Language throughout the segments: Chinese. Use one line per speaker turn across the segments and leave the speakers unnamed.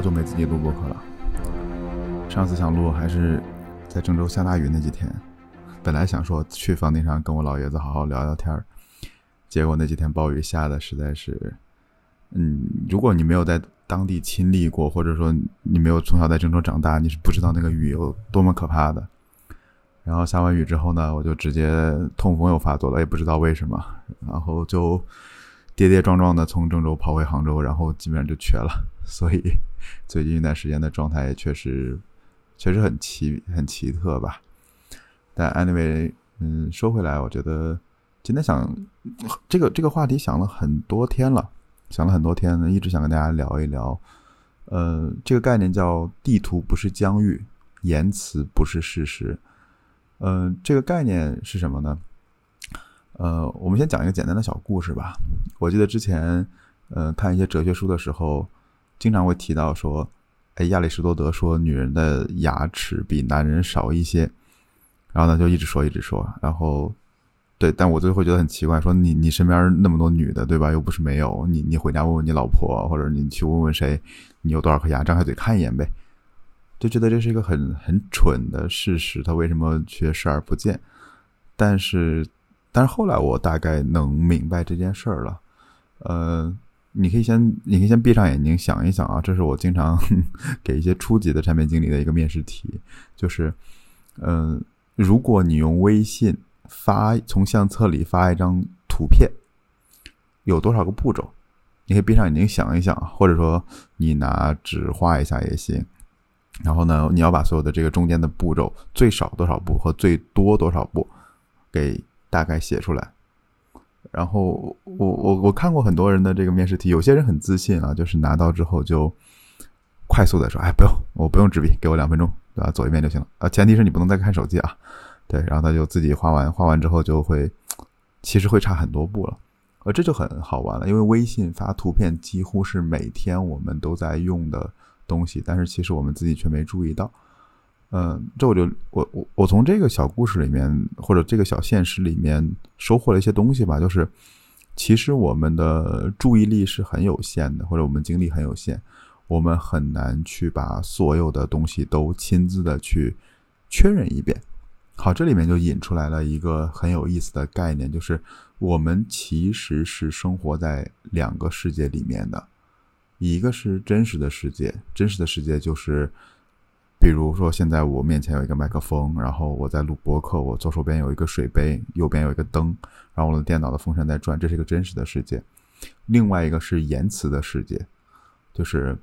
好久没自己录播客了。上次想录还是在郑州下大雨那几天，本来想说去房顶上跟我老爷子好好聊聊天儿，结果那几天暴雨下的实在是，嗯，如果你没有在当地亲历过，或者说你没有从小在郑州长大，你是不知道那个雨有多么可怕的。然后下完雨之后呢，我就直接痛风又发作了，也不知道为什么，然后就跌跌撞撞的从郑州跑回杭州，然后基本上就瘸了。所以最近一段时间的状态也确实确实很奇很奇特吧。但 anyway，嗯，说回来，我觉得今天想这个这个话题想了很多天了，想了很多天，一直想跟大家聊一聊。呃，这个概念叫地图不是疆域，言辞不是事实。嗯，这个概念是什么呢？呃，我们先讲一个简单的小故事吧。我记得之前，呃，看一些哲学书的时候，经常会提到说，哎，亚里士多德说女人的牙齿比男人少一些，然后呢就一直说一直说，然后，对，但我就会觉得很奇怪，说你你身边那么多女的，对吧？又不是没有，你你回家问问你老婆，或者你去问问谁，你有多少颗牙，张开嘴看一眼呗。就觉得这是一个很很蠢的事实，他为什么却视而不见？但是，但是后来我大概能明白这件事儿了。呃，你可以先，你可以先闭上眼睛想一想啊，这是我经常 给一些初级的产品经理的一个面试题，就是，嗯，如果你用微信发从相册里发一张图片，有多少个步骤？你可以闭上眼睛想一想，或者说你拿纸画一下也行。然后呢，你要把所有的这个中间的步骤最少多少步和最多多少步，给大概写出来。然后我我我看过很多人的这个面试题，有些人很自信啊，就是拿到之后就快速的说：“哎，不用，我不用纸笔，给我两分钟，对吧？走一遍就行了。”啊，前提是你不能再看手机啊。对，然后他就自己画完，画完之后就会，其实会差很多步了。呃，这就很好玩了，因为微信发图片几乎是每天我们都在用的。东西，但是其实我们自己却没注意到。嗯，这我就我我我从这个小故事里面或者这个小现实里面收获了一些东西吧，就是其实我们的注意力是很有限的，或者我们精力很有限，我们很难去把所有的东西都亲自的去确认一遍。好，这里面就引出来了一个很有意思的概念，就是我们其实是生活在两个世界里面的。一个是真实的世界，真实的世界就是，比如说现在我面前有一个麦克风，然后我在录播客，我左手边有一个水杯，右边有一个灯，然后我的电脑的风扇在转，这是一个真实的世界。另外一个是言辞的世界，就是，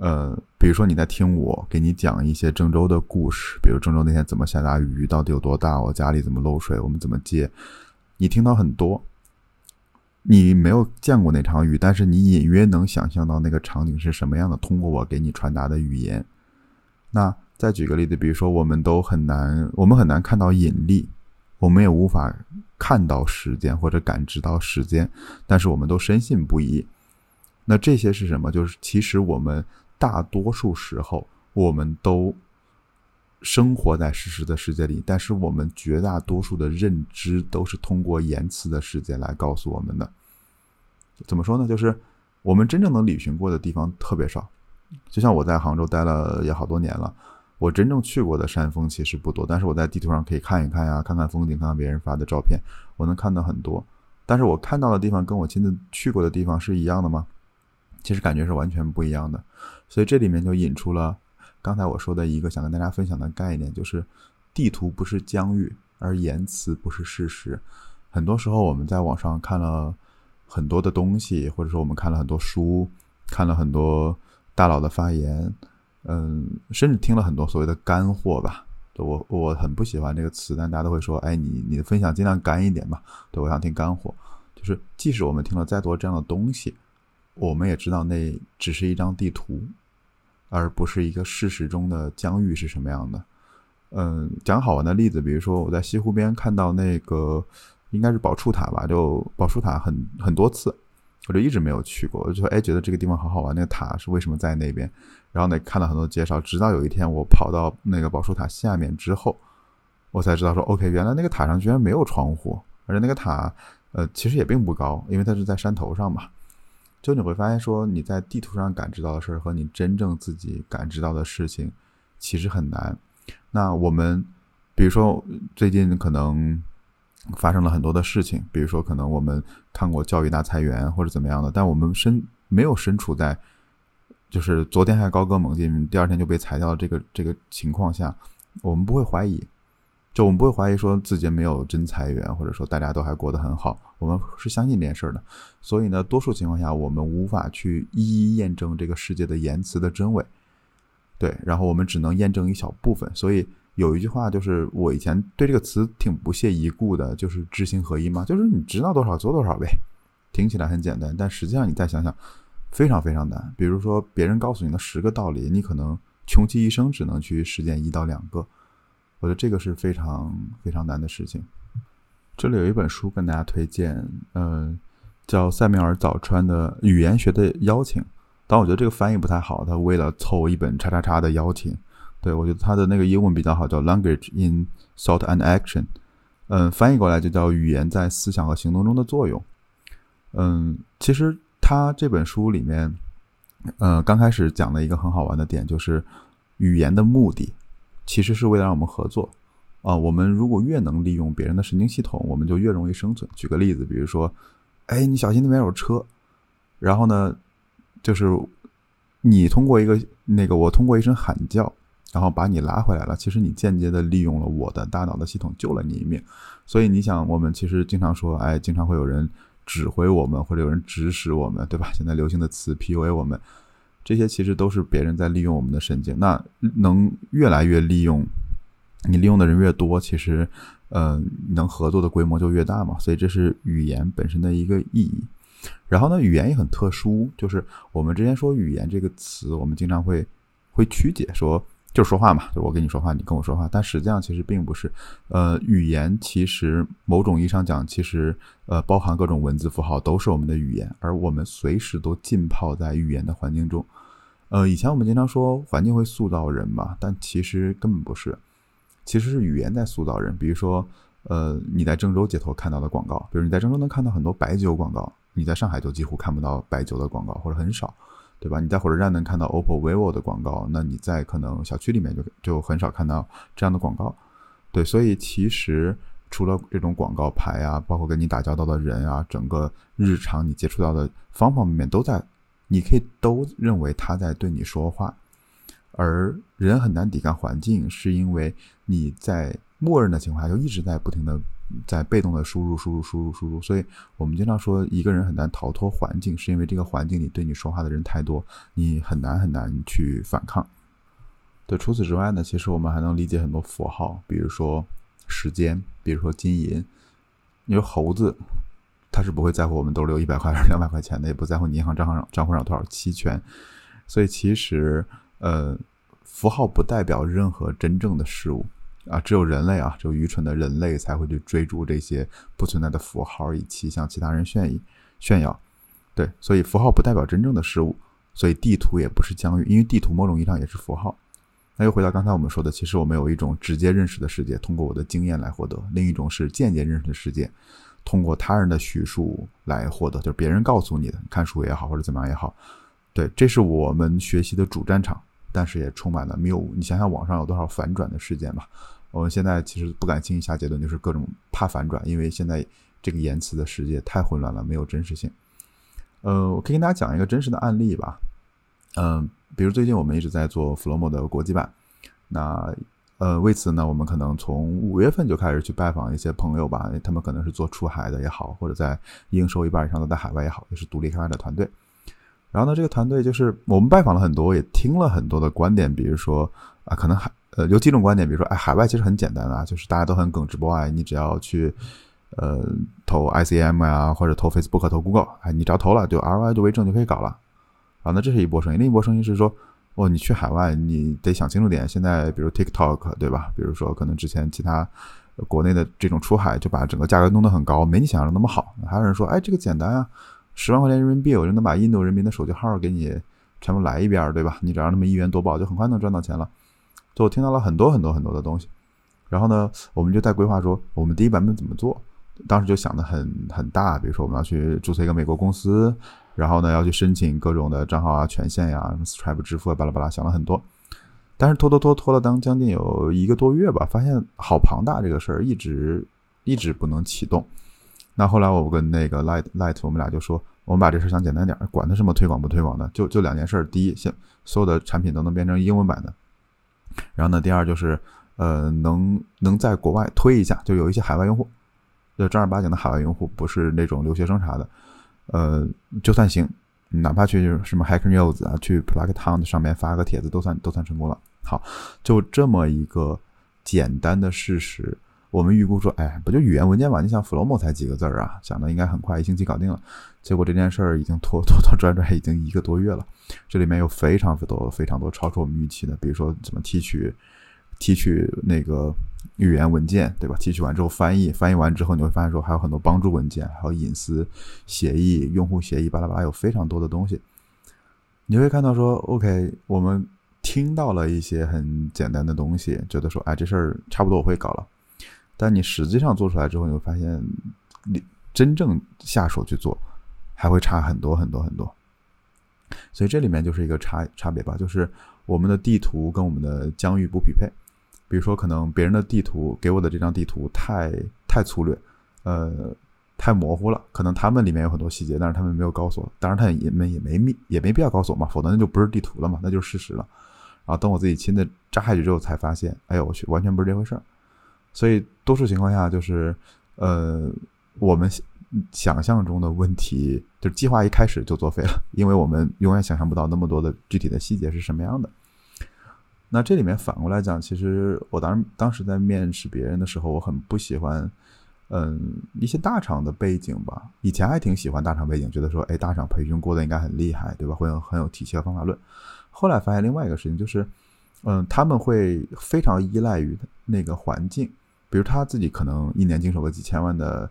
呃，比如说你在听我给你讲一些郑州的故事，比如郑州那天怎么下大雨，到底有多大，我家里怎么漏水，我们怎么接，你听到很多。你没有见过那场雨，但是你隐约能想象到那个场景是什么样的。通过我给你传达的语言，那再举个例子，比如说，我们都很难，我们很难看到引力，我们也无法看到时间或者感知到时间，但是我们都深信不疑。那这些是什么？就是其实我们大多数时候，我们都生活在事实的世界里，但是我们绝大多数的认知都是通过言辞的世界来告诉我们的。怎么说呢？就是我们真正能旅行过的地方特别少，就像我在杭州待了也好多年了，我真正去过的山峰其实不多。但是我在地图上可以看一看呀，看看风景，看看别人发的照片，我能看到很多。但是我看到的地方跟我亲自去过的地方是一样的吗？其实感觉是完全不一样的。所以这里面就引出了刚才我说的一个想跟大家分享的概念，就是地图不是疆域，而言辞不是事实。很多时候我们在网上看了。很多的东西，或者说我们看了很多书，看了很多大佬的发言，嗯，甚至听了很多所谓的干货吧。我我很不喜欢这个词，但大家都会说，哎，你你的分享尽量干一点吧。对，我想听干货。就是即使我们听了再多这样的东西，我们也知道那只是一张地图，而不是一个事实中的疆域是什么样的。嗯，讲好玩的例子，比如说我在西湖边看到那个。应该是宝树塔吧，就宝树塔很很多次，我就一直没有去过。我就说，哎，觉得这个地方好好玩。那个塔是为什么在那边？然后呢，看到很多介绍。直到有一天，我跑到那个宝树塔下面之后，我才知道说，OK，原来那个塔上居然没有窗户，而且那个塔，呃，其实也并不高，因为它是在山头上嘛。就你会发现说你在地图上感知到的事儿和你真正自己感知到的事情其实很难。那我们比如说最近可能发生了很多的事情，比如说可能我们看过教育大裁员或者怎么样的，但我们身没有身处在就是昨天还高歌猛进，第二天就被裁掉这个这个情况下，我们不会怀疑。就我们不会怀疑说自己没有真裁员，或者说大家都还过得很好，我们是相信这件事的。所以呢，多数情况下我们无法去一一验证这个世界的言辞的真伪，对，然后我们只能验证一小部分。所以有一句话就是我以前对这个词挺不屑一顾的，就是知行合一嘛，就是你知道多少做多少呗。听起来很简单，但实际上你再想想，非常非常难。比如说别人告诉你的十个道理，你可能穷其一生只能去实践一到两个。我觉得这个是非常非常难的事情。这里有一本书跟大家推荐，嗯，叫塞缪尔早川的《语言学的邀请》，但我觉得这个翻译不太好，他为了凑一本叉叉叉的邀请。对我觉得他的那个英文比较好，叫《Language in Thought and Action》，嗯，翻译过来就叫《语言在思想和行动中的作用》。嗯，其实他这本书里面，呃，刚开始讲了一个很好玩的点，就是语言的目的。其实是为了让我们合作，啊，我们如果越能利用别人的神经系统，我们就越容易生存。举个例子，比如说，哎，你小心那边有车，然后呢，就是你通过一个那个，我通过一声喊叫，然后把你拉回来了。其实你间接的利用了我的大脑的系统，救了你一命。所以你想，我们其实经常说，哎，经常会有人指挥我们，或者有人指使我们，对吧？现在流行的词 PUA 我们。这些其实都是别人在利用我们的神经，那能越来越利用，你利用的人越多，其实，呃，能合作的规模就越大嘛。所以这是语言本身的一个意义。然后呢，语言也很特殊，就是我们之前说语言这个词，我们经常会会曲解说。就说话嘛，就我跟你说话，你跟我说话，但实际上其实并不是。呃，语言其实某种意义上讲，其实呃包含各种文字符号，都是我们的语言，而我们随时都浸泡在语言的环境中。呃，以前我们经常说环境会塑造人嘛，但其实根本不是，其实是语言在塑造人。比如说，呃，你在郑州街头看到的广告，比如你在郑州能看到很多白酒广告，你在上海就几乎看不到白酒的广告，或者很少。对吧？你在火车站能看到 OPPO、vivo 的广告，那你在可能小区里面就就很少看到这样的广告。对，所以其实除了这种广告牌啊，包括跟你打交道的人啊，整个日常你接触到的方方面面都在，你可以都认为他在对你说话。而人很难抵抗环境，是因为你在默认的情况下就一直在不停的。在被动的输入、输入、输入、输入，所以我们经常说一个人很难逃脱环境，是因为这个环境里对你说话的人太多，你很难很难去反抗。对，除此之外呢，其实我们还能理解很多符号，比如说时间，比如说金银。你说猴子，他是不会在乎我们兜里有一百块还是两百块钱的，也不在乎你银行账号上账户上有多少期权。所以其实，呃，符号不代表任何真正的事物。啊，只有人类啊，只有愚蠢的人类才会去追逐这些不存在的符号，以期向其他人炫耀。炫耀，对，所以符号不代表真正的事物，所以地图也不是疆域，因为地图某种意义上也是符号。那又回到刚才我们说的，其实我们有一种直接认识的世界，通过我的经验来获得；另一种是间接认识的世界，通过他人的叙述来获得，就是别人告诉你的，看书也好，或者怎么样也好。对，这是我们学习的主战场，但是也充满了谬误。你想想，网上有多少反转的事件吧？我们现在其实不敢轻易下结论，就是各种怕反转，因为现在这个言辞的世界太混乱了，没有真实性。呃，我可以跟大家讲一个真实的案例吧。嗯，比如最近我们一直在做 Flomo 的国际版，那呃为此呢，我们可能从五月份就开始去拜访一些朋友吧，他们可能是做出海的也好，或者在营收一半以上都在海外也好，就是独立开发的团队。然后呢，这个团队就是我们拜访了很多，也听了很多的观点，比如说啊，可能还。呃，有几种观点，比如说，哎，海外其实很简单啊，就是大家都很耿直不爱，你只要去，呃，投 ICM 啊，或者投 Facebook、投 Google，哎，你只要投了，就 ROI 就为正就可以搞了。啊，那这是一波声音，另一波声音是说，哦，你去海外，你得想清楚点。现在，比如 TikTok，对吧？比如说，可能之前其他国内的这种出海，就把整个价格弄得很高，没你想象的那么好。还有人说，哎，这个简单啊，十万块钱人民币，我就能把印度人民的手机号给你全部来一遍，对吧？你只要那么一元多宝，就很快能赚到钱了。就我听到了很多很多很多的东西，然后呢，我们就在规划说我们第一版本怎么做。当时就想的很很大，比如说我们要去注册一个美国公司，然后呢要去申请各种的账号啊、权限呀、什么 Stripe 支付啊，巴拉巴拉，想了很多。但是拖拖拖拖了当将近有一个多月吧，发现好庞大这个事儿，一直一直不能启动。那后来我跟那个 Light Light，我们俩就说，我们把这事想简单点，管它什么推广不推广的，就就两件事。第一，先所有的产品都能变成英文版的。然后呢，第二就是，呃，能能在国外推一下，就有一些海外用户，就正儿八经的海外用户，不是那种留学生啥的，呃，就算行，哪怕去什么 Hacker News 啊，去 Plug Town 上面发个帖子，都算都算成功了。好，就这么一个简单的事实。我们预估说，哎，不就语言文件嘛？你想 Flomo 才几个字儿啊，想的应该很快，一星期搞定了。结果这件事儿已经拖拖拖拽拽，已经一个多月了。这里面有非常多、非常多超出我们预期的，比如说怎么提取、提取那个语言文件，对吧？提取完之后翻译，翻译完之后你会发现说还有很多帮助文件，还有隐私协议、用户协议，巴拉巴拉，有非常多的东西。你会看到说，OK，我们听到了一些很简单的东西，觉得说，哎，这事儿差不多我会搞了。但你实际上做出来之后，你会发现，你真正下手去做，还会差很多很多很多。所以这里面就是一个差差别吧，就是我们的地图跟我们的疆域不匹配。比如说，可能别人的地图给我的这张地图太太粗略，呃，太模糊了。可能他们里面有很多细节，但是他们没有告诉我。当然，他也没也没密也没必要告诉我嘛，否则那就不是地图了嘛，那就是事实了。然后等我自己亲自扎下去之后，才发现，哎呦我去，完全不是这回事儿。所以，多数情况下就是，呃，我们想象中的问题，就是计划一开始就作废了，因为我们永远想象不到那么多的具体的细节是什么样的。那这里面反过来讲，其实我当当时在面试别人的时候，我很不喜欢，嗯，一些大厂的背景吧。以前还挺喜欢大厂背景，觉得说，哎，大厂培训过的应该很厉害，对吧？会有很有体系和方法论。后来发现另外一个事情就是，嗯，他们会非常依赖于那个环境。比如他自己可能一年经手个几千万的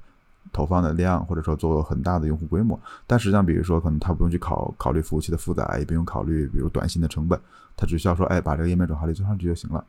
投放的量，或者说做很大的用户规模，但实际上，比如说可能他不用去考考虑服务器的负载，也不用考虑比如短信的成本，他只需要说，哎，把这个页面转化率做上去就行了。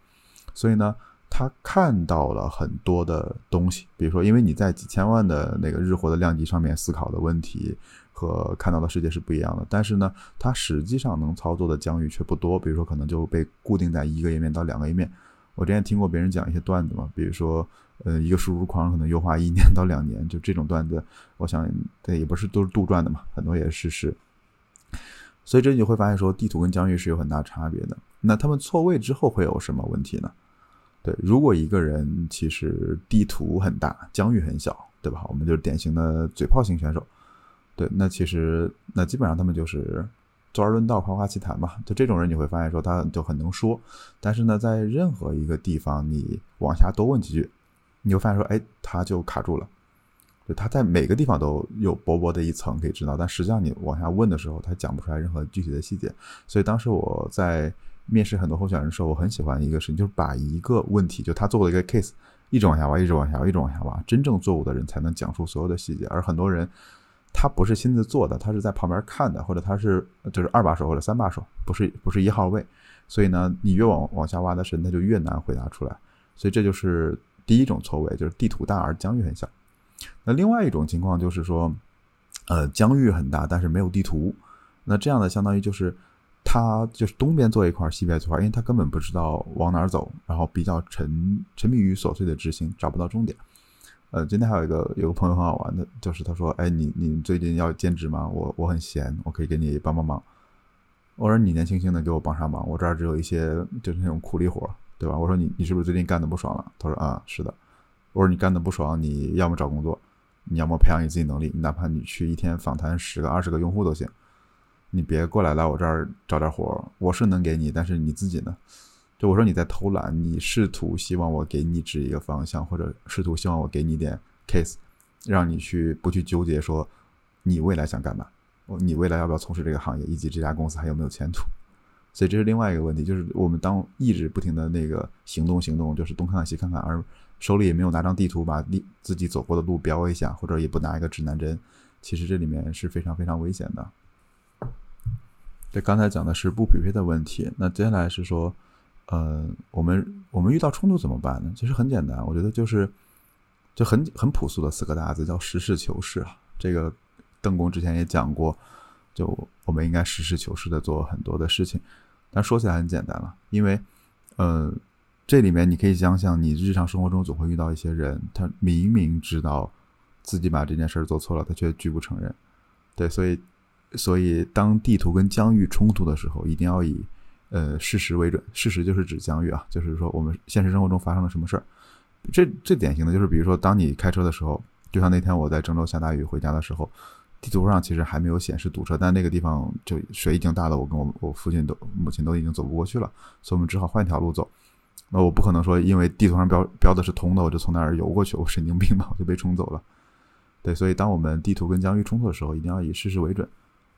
所以呢，他看到了很多的东西，比如说，因为你在几千万的那个日活的量级上面思考的问题和看到的世界是不一样的，但是呢，他实际上能操作的疆域却不多，比如说可能就被固定在一个页面到两个页面。我之前听过别人讲一些段子嘛，比如说，呃，一个输入框可能优化一年到两年，就这种段子，我想这也不是都是杜撰的嘛，很多也是事实。所以这你会发现说，地图跟疆域是有很大差别的。那他们错位之后会有什么问题呢？对，如果一个人其实地图很大，疆域很小，对吧？我们就是典型的嘴炮型选手。对，那其实那基本上他们就是。坐而论道，夸夸其谈嘛，就这种人你会发现说他就很能说，但是呢，在任何一个地方你往下多问几句，你就发现说，哎，他就卡住了。就他在每个地方都有薄薄的一层可以知道，但实际上你往下问的时候，他讲不出来任何具体的细节。所以当时我在面试很多候选人的时候，我很喜欢一个事情，就是把一个问题，就他做的一个 case，一直往下挖，一直往下挖，一直往下挖，真正做过的人才能讲出所有的细节，而很多人。他不是亲自做的，他是在旁边看的，或者他是就是二把手或者三把手，不是不是一号位，所以呢，你越往往下挖的深，他就越难回答出来。所以这就是第一种错位，就是地图大而疆域很小。那另外一种情况就是说，呃，疆域很大，但是没有地图。那这样的相当于就是他就是东边做一块，西边做一块，因为他根本不知道往哪儿走，然后比较沉沉迷于琐碎的执行，找不到终点。呃，今天还有一个有个朋友很好玩的，就是他说：“哎，你你最近要兼职吗？我我很闲，我可以给你帮帮忙。”我说：“你年轻轻的，给我帮啥忙？我这儿只有一些就是那种苦力活，对吧？”我说：“你你是不是最近干的不爽了？”他说：“啊，是的。”我说：“你干的不爽，你要么找工作，你要么培养你自己能力，你哪怕你去一天访谈十个、二十个用户都行，你别过来来我这儿找点活，我是能给你，但是你自己呢？”就我说你在偷懒，你试图希望我给你指一个方向，或者试图希望我给你点 case，让你去不去纠结说你未来想干嘛，你未来要不要从事这个行业，以及这家公司还有没有前途。所以这是另外一个问题，就是我们当一直不停的那个行动行动，就是东看看西看看，而手里也没有拿张地图把地自己走过的路标一下，或者也不拿一个指南针，其实这里面是非常非常危险的。这刚才讲的是不匹配的问题，那接下来是说。呃，我们我们遇到冲突怎么办呢？其实很简单，我觉得就是就很很朴素的四个大字，叫实事求是啊。这个邓工之前也讲过，就我们应该实事求是的做很多的事情。但说起来很简单了，因为，呃，这里面你可以想想，你日常生活中总会遇到一些人，他明明知道自己把这件事儿做错了，他却拒不承认。对，所以，所以当地图跟疆域冲突的时候，一定要以呃事实为准。事实就是指疆域啊，就是说我们现实生活中发生了什么事儿。这最典型的就是，比如说，当你开车的时候，就像那天我在郑州下大雨回家的时候。地图上其实还没有显示堵车，但那个地方就水已经大了，我跟我我父亲都母亲都已经走不过去了，所以我们只好换一条路走。那我不可能说，因为地图上标标的是通的，我就从那儿游过去，我神经病吧，我就被冲走了。对，所以当我们地图跟疆域冲突的时候，一定要以事实为准。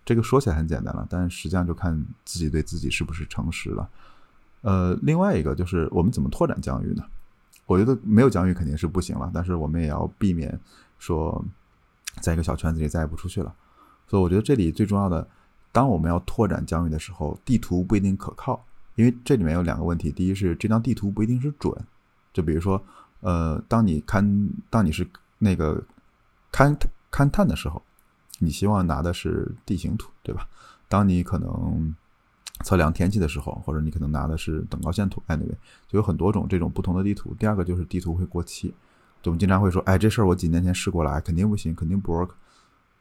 这个说起来很简单了，但实际上就看自己对自己是不是诚实了。呃，另外一个就是我们怎么拓展疆域呢？我觉得没有疆域肯定是不行了，但是我们也要避免说。在一个小圈子里再也不出去了，所以我觉得这里最重要的，当我们要拓展疆域的时候，地图不一定可靠，因为这里面有两个问题：第一是这张地图不一定是准，就比如说，呃，当你勘当你是那个勘勘探的时候，你希望拿的是地形图，对吧？当你可能测量天气的时候，或者你可能拿的是等高线图，anyway，就有很多种这种不同的地图。第二个就是地图会过期。我们经常会说，哎，这事儿我几年前试过了，肯定不行，肯定不 work。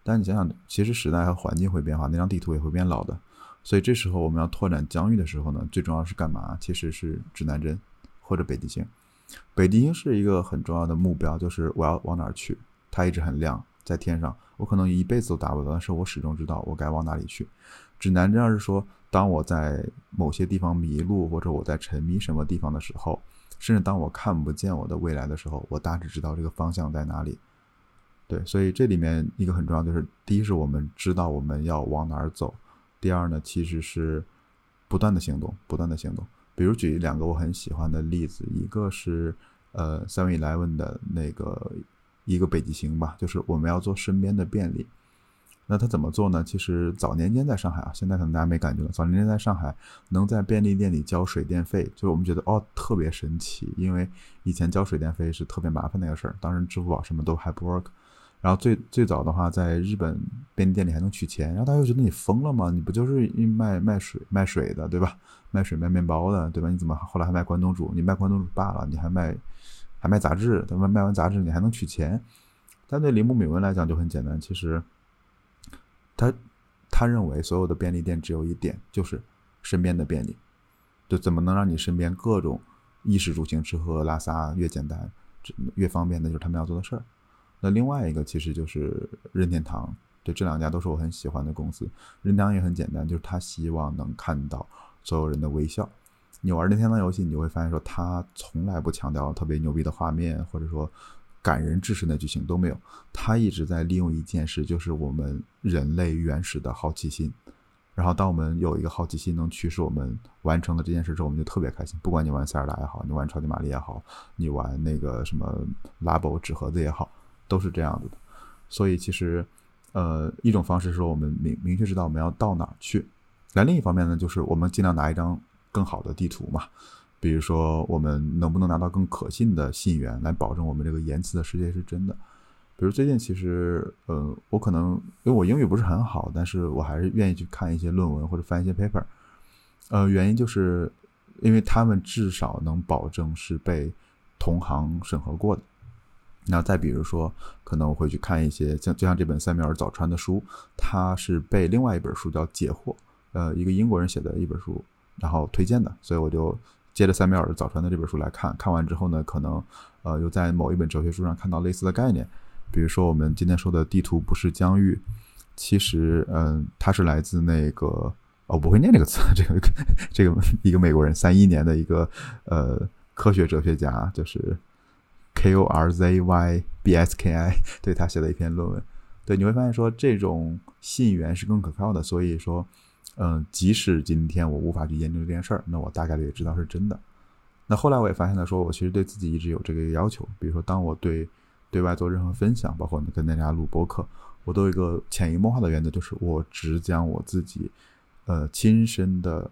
但你想想，其实时代和环境会变化，那张地图也会变老的。所以这时候我们要拓展疆域的时候呢，最重要是干嘛？其实是指南针或者北极星。北极星是一个很重要的目标，就是我要往哪儿去。它一直很亮，在天上，我可能一辈子都达不到，但是我始终知道我该往哪里去。指南针要是说，当我在某些地方迷路，或者我在沉迷什么地方的时候。甚至当我看不见我的未来的时候，我大致知道这个方向在哪里。对，所以这里面一个很重要就是，第一是我们知道我们要往哪儿走；第二呢，其实是不断的行动，不断的行动。比如举两个我很喜欢的例子，一个是呃，Seven Eleven 的那个一个北极星吧，就是我们要做身边的便利。那他怎么做呢？其实早年间在上海啊，现在可能大家没感觉了。早年间在上海，能在便利店里交水电费，就是我们觉得哦特别神奇，因为以前交水电费是特别麻烦那个事儿，当时支付宝什么都还不 work。然后最最早的话，在日本便利店里还能取钱，然后大家又觉得你疯了吗？你不就是卖卖水卖水的对吧？卖水卖面包的对吧？你怎么后来还卖关东煮？你卖关东煮罢了，你还卖还卖杂志，他们？卖完杂志你还能取钱？但对铃木敏文来讲就很简单，其实。他他认为所有的便利店只有一点，就是身边的便利，就怎么能让你身边各种衣食住行、吃喝拉撒越简单、越方便的，就是他们要做的事儿。那另外一个其实就是任天堂，对这两家都是我很喜欢的公司。任天堂也很简单，就是他希望能看到所有人的微笑。你玩任天堂游戏，你就会发现说，他从来不强调特别牛逼的画面，或者说。感人至深的剧情都没有，他一直在利用一件事，就是我们人类原始的好奇心。然后，当我们有一个好奇心能驱使我们完成了这件事之后，我们就特别开心。不管你玩塞尔达也好，你玩超级玛丽也好，你玩那个什么拉宝纸盒子也好，都是这样子的。所以，其实，呃，一种方式是我们明明确知道我们要到哪儿去。那另一方面呢，就是我们尽量拿一张更好的地图嘛。比如说，我们能不能拿到更可信的信源，来保证我们这个言辞的世界是真的？比如最近，其实，呃，我可能因为我英语不是很好，但是我还是愿意去看一些论文或者翻一些 paper。呃，原因就是因为他们至少能保证是被同行审核过的。那再比如说，可能我会去看一些像就像这本塞缪尔早川的书，他是被另外一本书叫《解惑》，呃，一个英国人写的一本书，然后推荐的，所以我就。接着塞缪尔早传的这本书来看，看完之后呢，可能呃又在某一本哲学书上看到类似的概念，比如说我们今天说的地图不是疆域，其实嗯它是来自那个哦我不会念这个词，这个这个一个美国人三一年的一个呃科学哲学家，就是 K O R Z Y B S K I，对他写的一篇论文，对你会发现说这种信源是更可靠的，所以说。嗯，即使今天我无法去研究这件事儿，那我大概率也知道是真的。那后来我也发现了，说我其实对自己一直有这个要求。比如说，当我对对外做任何分享，包括跟大家录播客，我都有一个潜移默化的原则，就是我只讲我自己呃亲身的，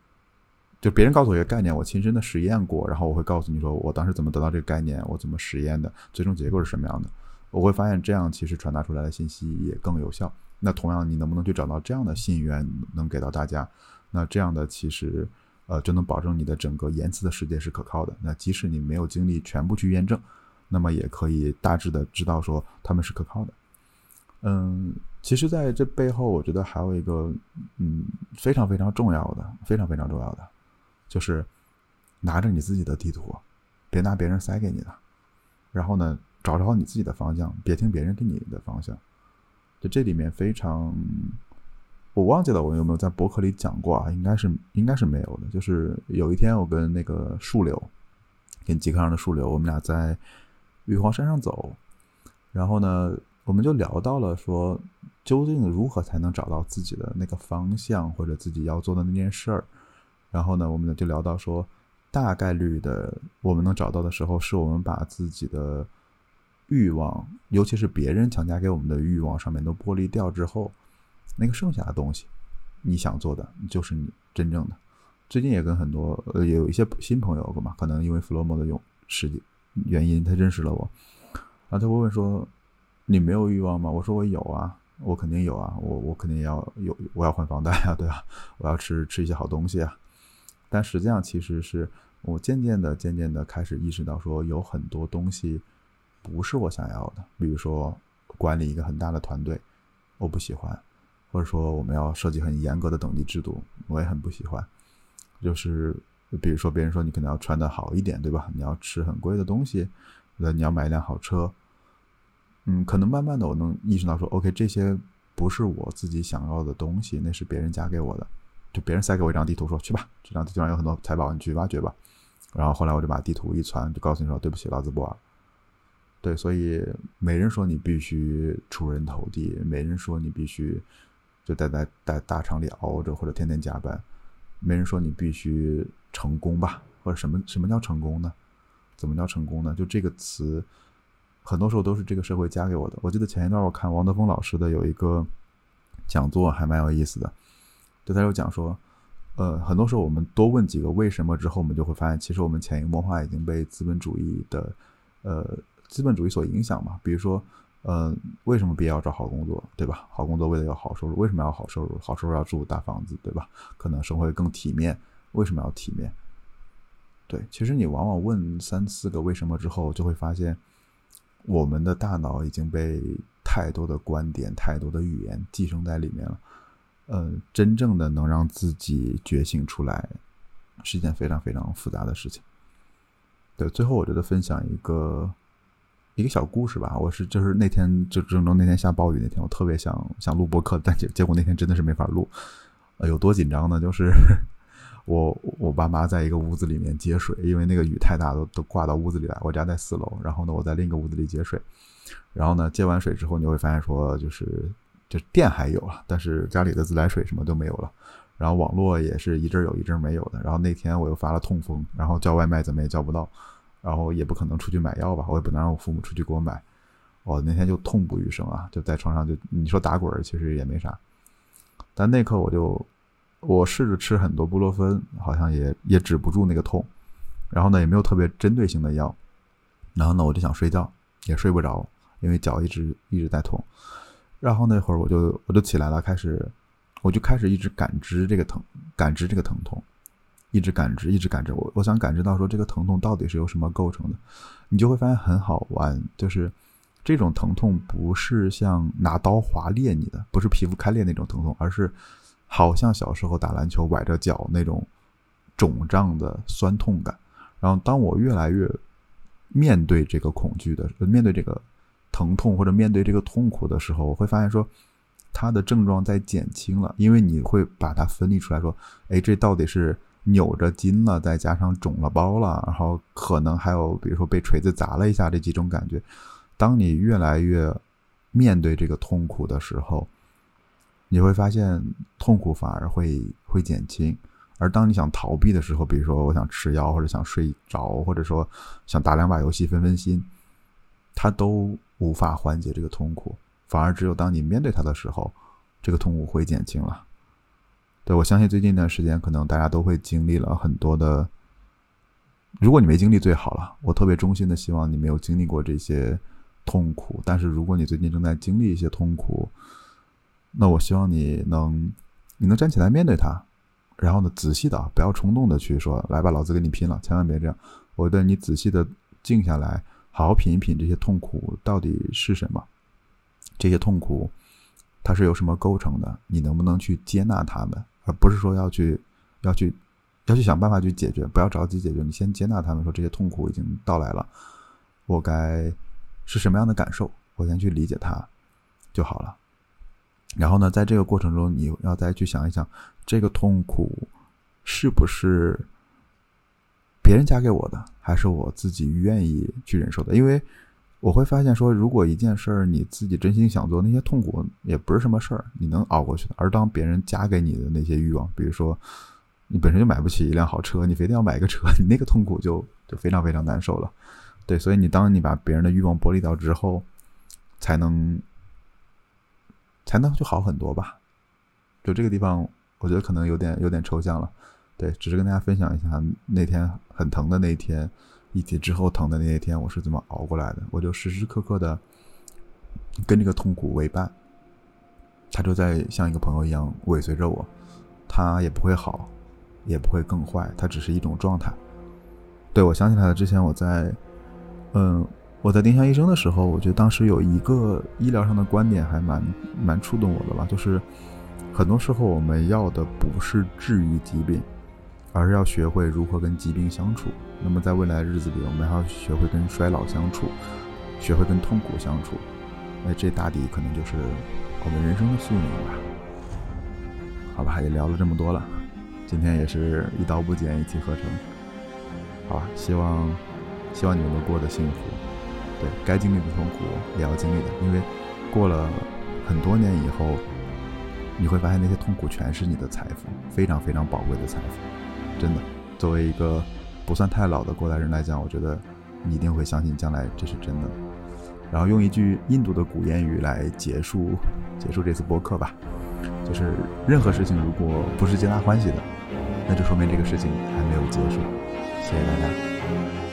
就别人告诉我一个概念，我亲身的实验过，然后我会告诉你说我当时怎么得到这个概念，我怎么实验的，最终结果是什么样的。我会发现这样其实传达出来的信息也更有效。那同样，你能不能去找到这样的信源能给到大家？那这样的其实，呃，就能保证你的整个言辞的世界是可靠的。那即使你没有精力全部去验证，那么也可以大致的知道说他们是可靠的。嗯，其实在这背后，我觉得还有一个嗯非常非常重要的、非常非常重要的，就是拿着你自己的地图，别拿别人塞给你的，然后呢，找着你自己的方向，别听别人给你的方向。就这里面非常，我忘记了我有没有在博客里讲过啊？应该是应该是没有的。就是有一天我跟那个树柳，跟极客上的树柳，我们俩在玉皇山上走，然后呢，我们就聊到了说，究竟如何才能找到自己的那个方向或者自己要做的那件事儿？然后呢，我们就聊到说，大概率的我们能找到的时候，是我们把自己的。欲望，尤其是别人强加给我们的欲望，上面都剥离掉之后，那个剩下的东西，你想做的就是你真正的。最近也跟很多呃有一些新朋友嘛，可能因为弗洛莫的用实际原因，他认识了我，然后他会问说：“你没有欲望吗？”我说：“我有啊，我肯定有啊，我我肯定要有，我要还房贷啊，对吧？我要吃吃一些好东西啊。”但实际上，其实是我渐渐的、渐渐的开始意识到，说有很多东西。不是我想要的，比如说管理一个很大的团队，我不喜欢；或者说我们要设计很严格的等级制度，我也很不喜欢。就是比如说别人说你可能要穿的好一点，对吧？你要吃很贵的东西，那你要买一辆好车。嗯，可能慢慢的我能意识到说，OK，这些不是我自己想要的东西，那是别人加给我的。就别人塞给我一张地图，说去吧，这张地图上有很多财宝，你去挖掘吧。然后后来我就把地图一传，就告诉你说，对不起，老子不玩。对，所以没人说你必须出人头地，没人说你必须就待在在大厂里熬着或者天天加班，没人说你必须成功吧，或者什么什么叫成功呢？怎么叫成功呢？就这个词，很多时候都是这个社会加给我的。我记得前一段我看王德峰老师的有一个讲座，还蛮有意思的，就他有讲说，呃，很多时候我们多问几个为什么之后，我们就会发现，其实我们潜移默化已经被资本主义的，呃。资本主义所影响嘛，比如说，呃，为什么别要找好工作，对吧？好工作为了要好收入，为什么要好收入？好收入要住大房子，对吧？可能生活会更体面，为什么要体面？对，其实你往往问三四个为什么之后，就会发现，我们的大脑已经被太多的观点、太多的语言寄生在里面了。呃，真正的能让自己觉醒出来，是一件非常非常复杂的事情。对，最后我觉得分享一个。一个小故事吧，我是就是那天就郑州那天下暴雨那天，我特别想想录播客，但结结果那天真的是没法录，呃，有多紧张呢？就是 我我爸妈在一个屋子里面接水，因为那个雨太大，都都挂到屋子里来。我家在四楼，然后呢，我在另一个屋子里接水，然后呢，接完水之后，你会发现说，就是就电还有了，但是家里的自来水什么都没有了，然后网络也是一阵有一阵没有的。然后那天我又发了痛风，然后叫外卖怎么也叫不到。然后也不可能出去买药吧，我也不能让我父母出去给我买。我那天就痛不欲生啊，就在床上就你说打滚其实也没啥。但那刻我就我试着吃很多布洛芬，好像也也止不住那个痛。然后呢，也没有特别针对性的药。然后呢，我就想睡觉，也睡不着，因为脚一直一直在痛。然后那会儿我就我就起来了，开始我就开始一直感知这个疼，感知这个疼痛。一直感知，一直感知，我我想感知到说这个疼痛到底是由什么构成的，你就会发现很好玩，就是这种疼痛不是像拿刀划裂你的，不是皮肤开裂那种疼痛，而是好像小时候打篮球崴着脚那种肿胀的酸痛感。然后当我越来越面对这个恐惧的，面对这个疼痛或者面对这个痛苦的时候，我会发现说它的症状在减轻了，因为你会把它分离出来说，哎，这到底是。扭着筋了，再加上肿了包了，然后可能还有，比如说被锤子砸了一下这几种感觉。当你越来越面对这个痛苦的时候，你会发现痛苦反而会会减轻。而当你想逃避的时候，比如说我想吃药，或者想睡着，或者说想打两把游戏分分心，它都无法缓解这个痛苦。反而只有当你面对它的时候，这个痛苦会减轻了。对，我相信最近一段时间，可能大家都会经历了很多的。如果你没经历，最好了。我特别衷心的希望你没有经历过这些痛苦。但是，如果你最近正在经历一些痛苦，那我希望你能，你能站起来面对它，然后呢，仔细的，不要冲动的去说，来吧，老子跟你拼了，千万别这样。我觉得你仔细的静下来，好好品一品这些痛苦到底是什么，这些痛苦它是由什么构成的，你能不能去接纳他们，而不是说要去要去要去想办法去解决，不要着急解决，你先接纳他们，说这些痛苦已经到来了，我该是什么样的感受，我先去理解它就好了。然后呢，在这个过程中，你要再去想一想，这个痛苦是不是别人加给我的，还是我自己愿意去忍受的？因为我会发现，说如果一件事儿你自己真心想做，那些痛苦也不是什么事儿，你能熬过去的。而当别人加给你的那些欲望，比如说你本身就买不起一辆好车，你非得要买个车，你那个痛苦就就非常非常难受了。对，所以你当你把别人的欲望剥离掉之后，才能。才能就好很多吧，就这个地方，我觉得可能有点有点抽象了，对，只是跟大家分享一下那天很疼的那一天，以及之后疼的那些天，我是怎么熬过来的。我就时时刻刻的跟这个痛苦为伴，他就在像一个朋友一样尾随着我，他也不会好，也不会更坏，他只是一种状态。对我想起来了，之前我在，嗯。我在丁香医生的时候，我觉得当时有一个医疗上的观点还蛮蛮触动我的吧，就是很多时候我们要的不是治愈疾病，而是要学会如何跟疾病相处。那么在未来的日子里，我们还要学会跟衰老相处，学会跟痛苦相处。那这大抵可能就是我们人生的宿命吧。好吧，也聊了这么多了，今天也是一刀不剪，一气呵成。好吧，希望希望你们都过得幸福。对该经历的痛苦也要经历的，因为过了很多年以后，你会发现那些痛苦全是你的财富，非常非常宝贵的财富。真的，作为一个不算太老的过来人来讲，我觉得你一定会相信将来这是真的。然后用一句印度的古谚语来结束结束这次播客吧，就是任何事情如果不是皆大欢喜的，那就说明这个事情还没有结束。谢谢大家。